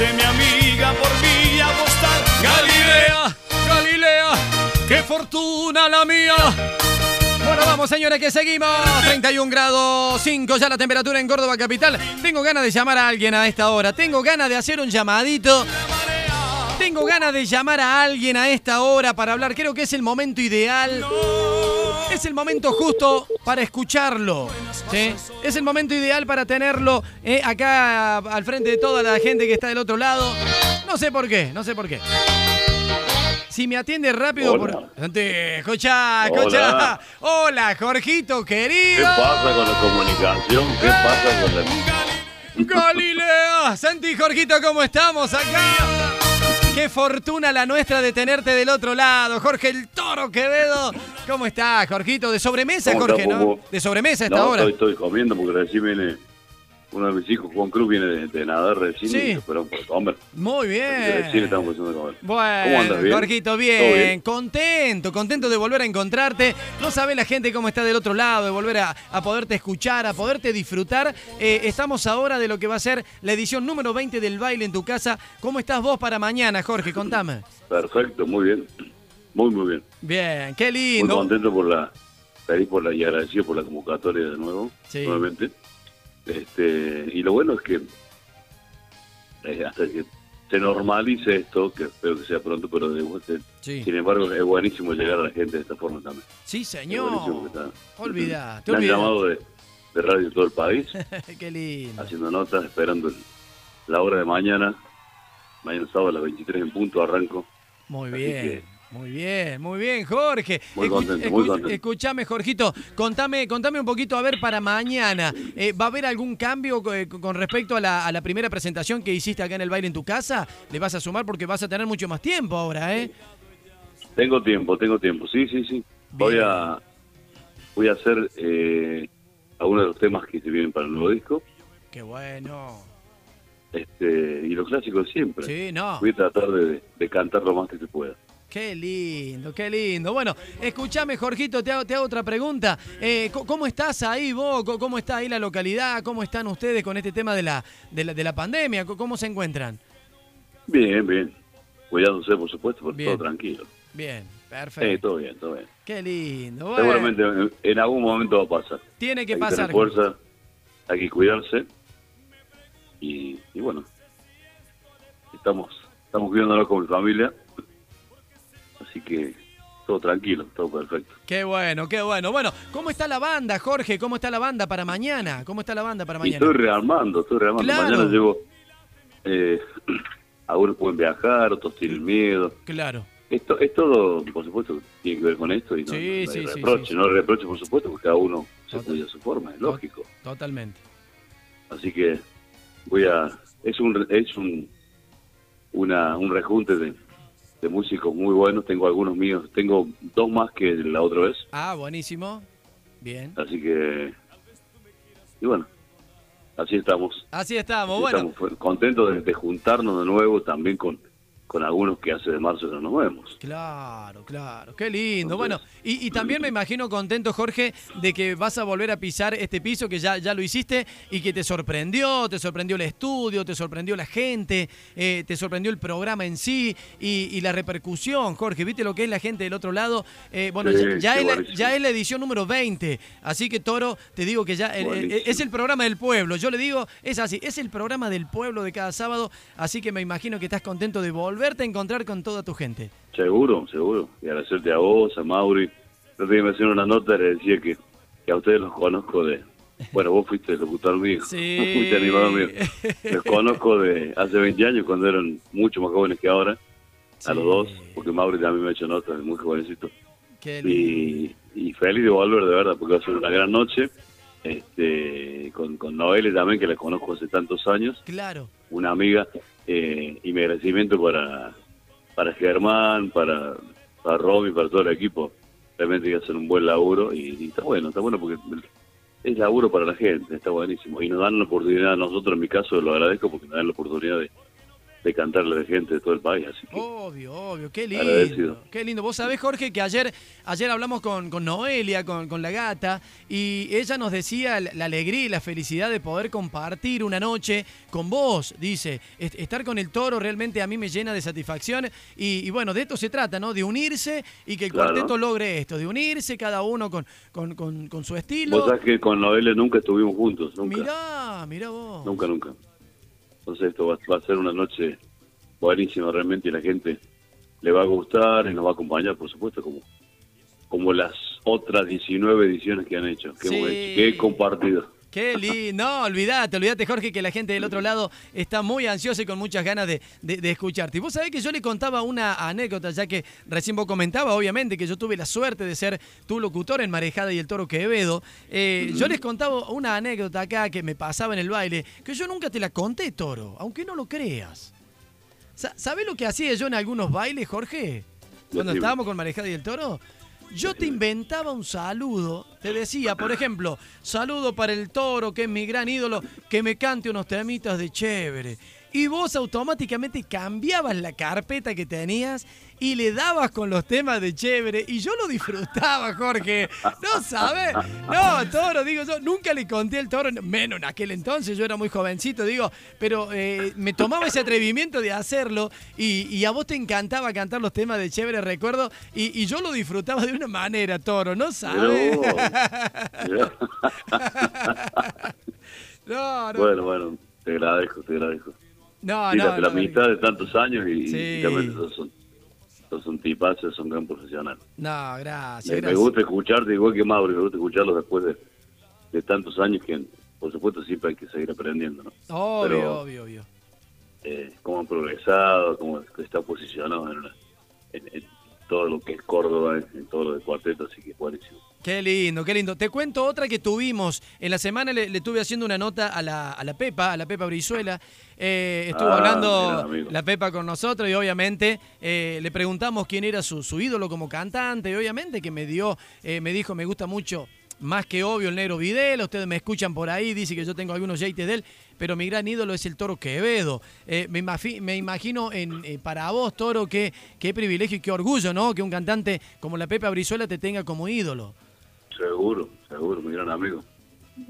Dice mi amiga por mí apostar. Galilea, Galilea, qué fortuna la mía. Bueno, vamos, señores, que seguimos. 31 grados 5 ya la temperatura en Córdoba capital. Tengo ganas de llamar a alguien a esta hora. Tengo ganas de hacer un llamadito. Tengo ganas de llamar a alguien a esta hora para hablar. Creo que es el momento ideal. Es el momento justo para escucharlo. ¿sí? Es el momento ideal para tenerlo eh, acá al frente de toda la gente que está del otro lado. No sé por qué, no sé por qué. Si me atiende rápido Hola. por. Escuchá, escuchá. Hola. Hola, Jorgito ¿Qué querido. pasa con la comunicación? ¿Qué pasa con la... Galilea. Santi Jorgito, ¿cómo estamos acá? Qué fortuna la nuestra de tenerte del otro lado. Jorge el Toro Quevedo. ¿Cómo estás, Jorgito? De sobremesa, ¿Cómo Jorge, está, ¿no? De sobremesa a esta No, hora. estoy, estoy comiendo porque recién viene uno de mis hijos, Juan Cruz, viene de, de nadar recién Sí. y esperamos por comer. Muy Recién bien. estamos haciendo comer. Bueno, ¿Cómo andas? ¿Bien? Jorgito, ¿Todo bien. bien? Contento, contento de volver a encontrarte. No sabe la gente cómo está del otro lado, de volver a, a poderte escuchar, a poderte disfrutar. Eh, estamos ahora de lo que va a ser la edición número 20 del baile en tu casa. ¿Cómo estás vos para mañana, Jorge? Contame. Perfecto, muy bien. Muy, muy bien. Bien, qué Muy lindo. contento por la... Feliz por la, y agradecido por la convocatoria de nuevo, Sí. nuevamente. Este, y lo bueno es que eh, hasta que se normalice esto, que espero que sea pronto, pero de, de- Sí. sin embargo es buenísimo llegar a la gente de esta forma también. Sí, señor. está. Olvidate, Me han llamado de, de radio todo el país, qué lindo. haciendo notas, esperando la hora de mañana. Mañana sábado a las 23 en punto arranco. Muy Así bien. Muy bien, muy bien, Jorge. Muy contento, muy escu- contento. Escuchame, Jorgito, contame, contame un poquito, a ver, para mañana, eh, ¿va a haber algún cambio eh, con respecto a la, a la primera presentación que hiciste acá en el baile en tu casa? ¿Le vas a sumar porque vas a tener mucho más tiempo ahora, eh? Tengo tiempo, tengo tiempo. Sí, sí, sí. Voy a voy a hacer eh, algunos de los temas que se vienen para el nuevo disco. Qué bueno. Este, y los clásicos siempre. Sí, no. Voy a tratar de, de cantar lo más que se pueda. Qué lindo, qué lindo. Bueno, escúchame, Jorgito, te hago, te hago otra pregunta. Eh, ¿Cómo estás ahí vos? ¿Cómo está ahí la localidad? ¿Cómo están ustedes con este tema de la, de la, de la pandemia? ¿Cómo se encuentran? Bien, bien. Cuidándose, por supuesto, pero Bien. todo tranquilo. Bien, perfecto. todo bien, todo bien. Qué lindo. Bueno, Seguramente en, algún momento va a pasar. tiene que hay pasar. que fuerza, hay que cuidarse. Y, y bueno, estamos estamos cuidándonos con mi familia. Así que todo tranquilo, todo perfecto. Qué bueno, qué bueno. Bueno, ¿cómo está la banda, Jorge? ¿Cómo está la banda para mañana? ¿Cómo está la banda para Y mañana? estoy rearmando, estoy rearmando. Claro. Mañana llego. Eh, algunos pueden viajar, otros tienen miedo. Claro. Esto es todo, por supuesto, tiene que ver con esto y no, Sí, no hay sí, reproche. sí, No hay reproche, por supuesto, porque cada uno se cuida a su forma, es lógico. Totalmente. Así que voy a. Es un es un una, un rejunte de, de músicos muy buenos. Tengo algunos míos, tengo dos más que la otra vez. Ah, buenísimo. Bien. Así que. Y bueno, así estamos. Así estamos. Así Bueno, Estamos fu- contentos de, de juntarnos de nuevo también con, con algunos que hace de marzo no nos vemos. Claro, claro, qué lindo. Bueno, y, y también me imagino contento, Jorge, de que vas a volver a pisar este piso que ya, ya lo hiciste y que te sorprendió, te sorprendió el estudio, te sorprendió la gente, eh, te sorprendió el programa en sí y, y la repercusión, Jorge. ¿Viste lo que es la gente del otro lado? Eh, bueno, Sí, ya, es la, ya es la edición número 20, así que Toro, te digo que ya es el programa del pueblo. Yo le digo, es así, es el programa del pueblo de cada sábado, así que me imagino que estás contento de volverte a encontrar con toda tu gente. Seguro, seguro. Y agradecerte a vos, a Mauri. El otro día me hacían una nota y le decía que, que a ustedes los conozco de... Bueno, vos fuiste locutor mío, Sí. fuiste animador mío. Los conozco de hace 20 años cuando eran mucho más jóvenes que ahora, a los dos, porque Mauri también me ha hecho notas muy jovencito. Qué. Y, y feliz de volver, de verdad, porque va a ser una gran noche. Este, con, con Noelle también, que la conozco hace tantos años Claro. Una amiga eh, y mi agradecimiento para para Germán, para, para Romy, para todo el equipo. Realmente que hacer un buen laburo y, y está bueno, está bueno porque es laburo para la gente, está buenísimo. Y nos dan la oportunidad, a nosotros en mi caso lo agradezco porque nos dan la oportunidad de, de cantarle a la gente de todo el país. Así que, Obvio, obvio, qué Agradecido. lindo. Qué lindo. Vos sabés, Jorge, que ayer, ayer hablamos con, con Noelia, con, con la gata, y ella nos decía la, alegría y la felicidad de poder compartir una noche con vos. Dice, "Est- estar con el toro realmente a mí me llena de satisfacción. Y, y bueno, de esto se trata, ¿no? De unirse y que el Claro. cuarteto logre esto, de unirse cada uno con, con, con- con su estilo. vos sabés que con Noelia nunca estuvimos juntos, nunca. Mirá, mirá vos. Nunca, nunca. Entonces esto va, va a ser una noche buenísima realmente y la gente le va a gustar y nos va a acompañar, por supuesto, como, como las otras 19 ediciones que han hecho, que hemos Sí. hecho, que he compartido. Qué lindo. No, olvídate, olvídate, Jorge, que la gente del otro lado está muy ansiosa y con muchas ganas de, de- de escucharte. Y vos sabés que yo le contaba una anécdota, ya que recién vos comentaba, obviamente, que yo tuve la suerte de ser tu locutor en Marejada y el Toro Quevedo. Eh, Yo les contaba una anécdota acá que me pasaba en el baile, que yo nunca te la conté, Toro, aunque no lo creas. Sa- ¿Sabés lo que hacía yo en algunos bailes, Jorge? Cuando estábamos con Marejada y el Toro. Yo te inventaba un saludo, te decía, por ejemplo, saludo para el toro, que es mi gran ídolo, que me cante unos temitas de chévere. Y vos automáticamente cambiabas la carpeta que tenías y le dabas con los temas de chévere. Y yo lo disfrutaba, Jorge. No sabes. No, toro, digo yo, nunca le conté al toro, menos en aquel entonces, yo era muy jovencito, digo, pero eh, me tomaba ese atrevimiento de hacerlo y, y a vos te encantaba cantar los temas de chévere, recuerdo, y, y yo lo disfrutaba de una manera, toro, ¿no sabes? No, no, bueno, bueno, te agradezco, te agradezco. No, no, la no, amistad de tantos años y, Sí. y sos un, sos un tipazo, sos un gran profesional. No, gracias, Me, me gracias. gusta escucharte igual que Mauro, me gusta escucharlo después de, de tantos años que, por supuesto, siempre hay que seguir aprendiendo, ¿no? Obvio, Pero, obvio, obvio. eh, cómo han progresado, cómo está posicionado en, en- en todo lo que es Córdoba, en, en todo lo de cuarteto, así que buenísimo. Qué lindo, qué lindo. Te cuento otra que tuvimos. En la semana le, le estuve haciendo una nota a la, a la Pepa, a la Pepa Brizuela. Eh, estuvo Ah, hablando la Pepa con nosotros y obviamente eh, le preguntamos quién era su, su ídolo como cantante y obviamente que me dio, eh, me dijo, me gusta mucho, más que obvio, el negro Videla. Ustedes me escuchan por ahí, dice que yo tengo algunos yates de él, pero mi gran ídolo es el Toro Quevedo. Eh, me, imagino en, eh, para vos, Toro, qué, qué privilegio y qué orgullo, ¿no? Que un cantante como la Pepa Brizuela te tenga como ídolo. Seguro, seguro, mi gran amigo.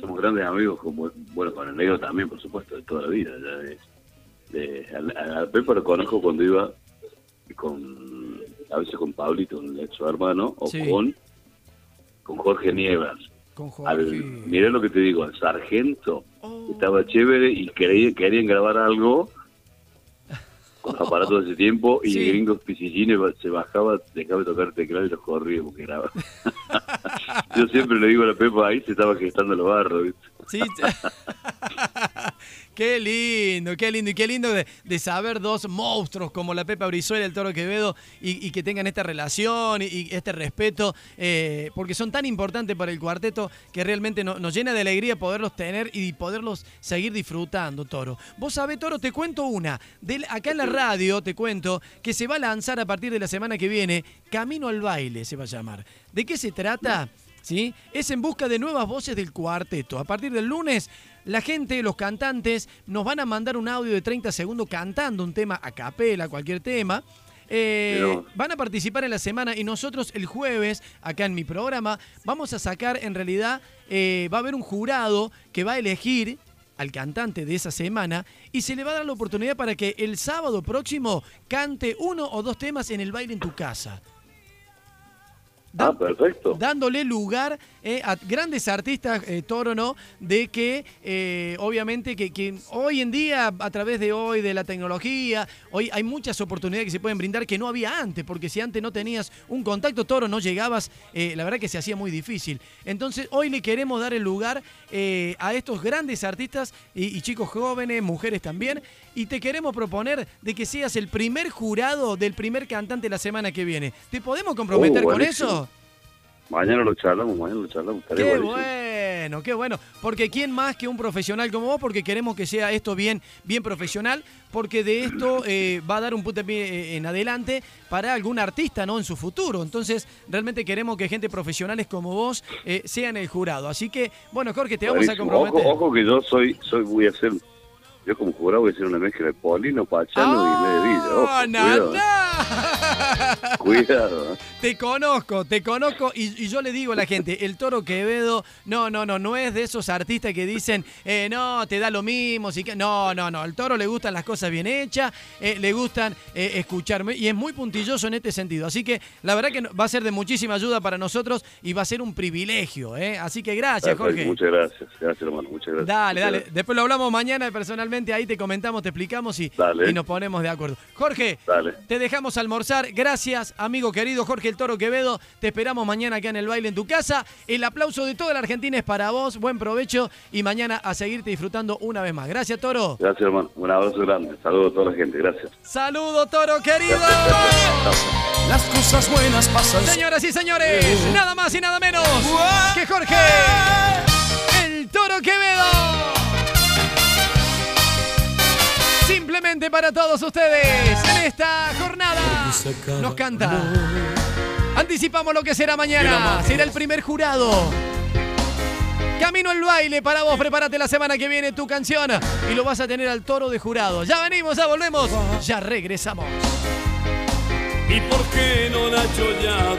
Somos grandes amigos, como, bueno, con el negro también, por supuesto, de toda la vida. Ya de, de, a, a Pepa lo conozco cuando iba con, a veces con Pablito, su hermano, o Sí. con, con Jorge Nievas. Con Al, mirá lo que te digo, al sargento Oh. estaba chévere y querían, querían grabar algo con los aparatos de ese tiempo y Sí. el gringo se bajaba, dejaba de tocar teclado y los corría porque grababa. Yo siempre le digo a la Pepa, ahí se estaba gestando los barros, ¿viste? Sí. qué lindo, qué lindo. Y qué lindo de, saber dos monstruos como la Pepa Brizuela y el Toro Quevedo y, que tengan esta relación y, este respeto, eh, porque son tan importantes para el cuarteto que realmente no- nos llena de alegría poderlos tener y poderlos seguir disfrutando, Toro. Vos sabés, Toro, te cuento una. Acá en la radio te cuento que se va a lanzar a partir de la semana que viene Camino al Baile, se va a llamar. ¿De qué se trata? ¿Sí? Es en busca de nuevas voces del cuarteto. A partir del lunes, la gente, los cantantes, nos van a mandar un audio de 30 segundos cantando un tema a capela, cualquier tema. Eh, van a participar en la semana y nosotros el jueves, acá en mi programa, vamos a sacar, en realidad, eh, va a haber un jurado que va a elegir al cantante de esa semana y se le va a dar la oportunidad para que el sábado próximo cante uno o dos temas en el baile en tu casa. Ah, Dan- perfecto. dándole lugar eh, a grandes artistas, eh, Toro, ¿no? De que, eh, obviamente, que, que hoy en día, a través de hoy, de la tecnología, hoy hay muchas oportunidades que se pueden brindar que no había antes, porque si antes no tenías un contacto, Toro, no llegabas, la verdad que se hacía muy difícil. Entonces, hoy le queremos dar el lugar a estos grandes artistas y, y chicos jóvenes, mujeres también, y te queremos proponer de que seas el primer jurado del primer cantante la semana que viene. ¿Te podemos comprometer Uh, con eso? Mañana lo charlamos, mañana lo charlamos. Qué buenísimo. bueno, qué bueno. Porque quién más que un profesional como vos, porque queremos que sea esto bien, bien profesional, porque de esto eh, va a dar un puntapié eh, en adelante para algún artista, ¿no? En su futuro. Entonces, realmente queremos que gente profesionales como vos eh, sean el jurado. Así que, bueno, Jorge, te vamos a comprometer. Ojo, ojo que yo soy, soy, voy a ser yo como jurado voy a hacer una mezcla de Polino, Pachano y Medellín. Ojo, ¡Ah, na, cuidado. ¿eh? Te conozco, te conozco y, y yo le digo a la gente, el Toro Quevedo, no, no, no, no es de esos artistas que dicen, eh, no, te da lo mismo, si que... no, no, no, al Toro le gustan las cosas bien hechas, eh, le gustan eh, escucharme y es muy puntilloso en este sentido, así que la verdad que va a ser de muchísima ayuda para nosotros y va a ser un privilegio, así que gracias, Jorge. Muchas gracias, gracias hermano, muchas gracias. Dale, Muchas dale. gracias. Después lo hablamos mañana personalmente, ahí te comentamos, te explicamos y, nos ponemos de acuerdo. Jorge, Dale. te dejamos almorzar. Gracias, amigo querido Jorge el Toro Quevedo. Te esperamos mañana acá en el baile en tu casa. El aplauso de toda la Argentina es para vos. Buen provecho y mañana a seguirte disfrutando una vez más. Gracias, Toro. Gracias hermano, un abrazo grande, saludos a toda la gente, gracias. Saludo, Toro querido. Las cosas buenas pasan. Señoras y señores, nada más y nada menos que Jorge el Toro Quevedo. Simplemente para todos ustedes en esta nos canta. Anticipamos lo que será mañana. Será el primer jurado. Camino al baile para vos. Prepárate la semana que viene tu canción y lo vas a tener al toro de jurado. Ya venimos, ya volvemos. Ya regresamos. ¿Y por qué no Nacho ya